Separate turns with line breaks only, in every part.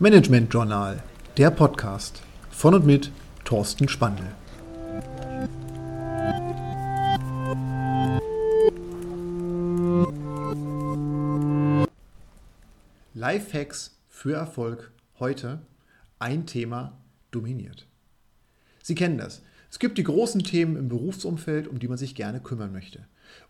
Management Journal, der Podcast von und mit Thorsten Spandl. Lifehacks für Erfolg heute. Ein Thema dominiert. Sie kennen das. Es gibt die großen Themen im Berufsumfeld, um die man sich gerne kümmern möchte.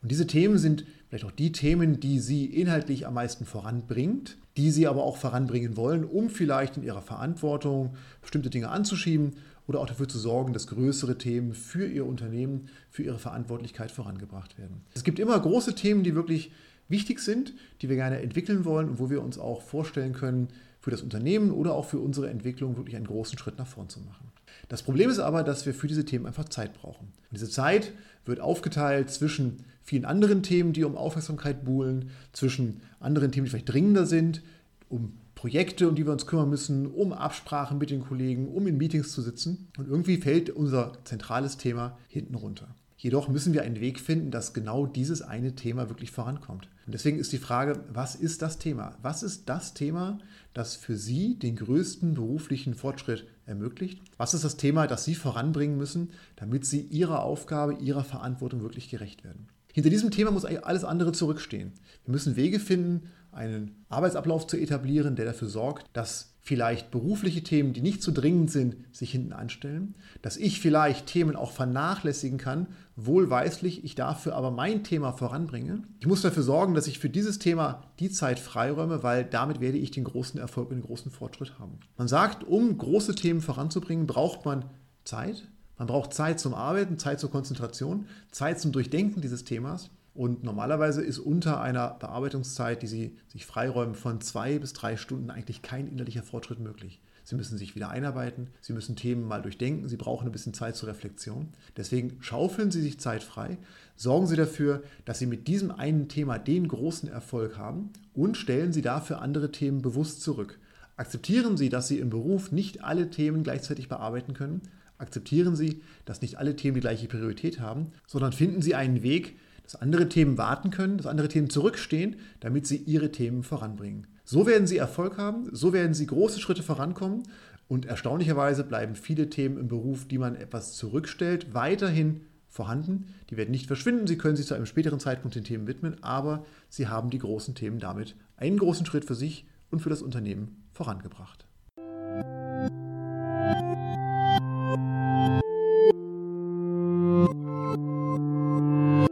Und diese Themen sind vielleicht auch die Themen, die Sie inhaltlich am meisten voranbringt, die Sie aber auch voranbringen wollen, um vielleicht in Ihrer Verantwortung bestimmte Dinge anzuschieben oder auch dafür zu sorgen, dass größere Themen für Ihr Unternehmen, für Ihre Verantwortlichkeit vorangebracht werden. Es gibt immer große Themen, die wirklich wichtig sind, die wir gerne entwickeln wollen und wo wir uns auch vorstellen können, für das Unternehmen oder auch für unsere Entwicklung wirklich einen großen Schritt nach vorn zu machen. Das Problem ist aber, dass wir für diese Themen einfach Zeit brauchen. Und diese Zeit wird aufgeteilt zwischen vielen anderen Themen, die um Aufmerksamkeit buhlen, zwischen anderen Themen, die vielleicht dringender sind, um Projekte, um die wir uns kümmern müssen, um Absprachen mit den Kollegen, um in Meetings zu sitzen. Und irgendwie fällt unser zentrales Thema hinten runter. Jedoch müssen wir einen Weg finden, dass genau dieses eine Thema wirklich vorankommt. Und deswegen ist die Frage, was ist das Thema? Was ist das Thema, das für Sie den größten beruflichen Fortschritt ermöglicht? Was ist das Thema, das Sie voranbringen müssen, damit Sie Ihrer Aufgabe, Ihrer Verantwortung wirklich gerecht werden? Hinter diesem Thema muss alles andere zurückstehen. Wir müssen Wege finden, einen Arbeitsablauf zu etablieren, der dafür sorgt, dass vielleicht berufliche Themen, die nicht so dringend sind, sich hinten anstellen, dass ich vielleicht Themen auch vernachlässigen kann, wohlweislich, ich dafür aber mein Thema voranbringe. Ich muss dafür sorgen, dass ich für dieses Thema die Zeit freiräume, weil damit werde ich den großen Erfolg und den großen Fortschritt haben. Man sagt, um große Themen voranzubringen, braucht man Zeit. Man braucht Zeit zum Arbeiten, Zeit zur Konzentration, Zeit zum Durchdenken dieses Themas. Und normalerweise ist unter einer Bearbeitungszeit, die Sie sich freiräumen, von zwei bis drei Stunden eigentlich kein innerlicher Fortschritt möglich. Sie müssen sich wieder einarbeiten, Sie müssen Themen mal durchdenken, Sie brauchen ein bisschen Zeit zur Reflexion. Deswegen schaufeln Sie sich Zeit frei, sorgen Sie dafür, dass Sie mit diesem einen Thema den großen Erfolg haben und stellen Sie dafür andere Themen bewusst zurück. Akzeptieren Sie, dass Sie im Beruf nicht alle Themen gleichzeitig bearbeiten können. Akzeptieren Sie, dass nicht alle Themen die gleiche Priorität haben, sondern finden Sie einen Weg, dass andere Themen warten können, dass andere Themen zurückstehen, damit sie ihre Themen voranbringen. So werden sie Erfolg haben, so werden sie große Schritte vorankommen und erstaunlicherweise bleiben viele Themen im Beruf, die man etwas zurückstellt, weiterhin vorhanden. Die werden nicht verschwinden, sie können sich zu einem späteren Zeitpunkt den Themen widmen, aber sie haben die großen Themen damit einen großen Schritt für sich und für das Unternehmen vorangebracht.